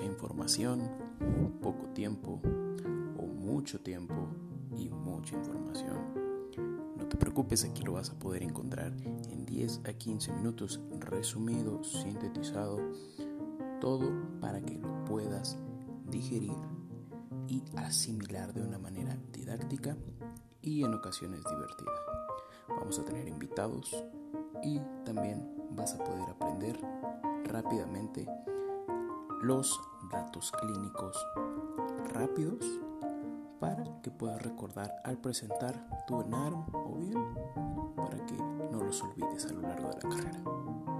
información, poco tiempo o mucho tiempo y mucha información. No te preocupes, aquí lo vas a poder encontrar en 10 a 15 minutos resumido, sintetizado, todo para que lo puedas digerir y asimilar de una manera didáctica y en ocasiones divertida. Vamos a tener invitados y también vas a poder aprender rápidamente los datos clínicos rápidos para que puedas recordar al presentar tu ENARM o bien para que no los olvides a lo largo de la carrera.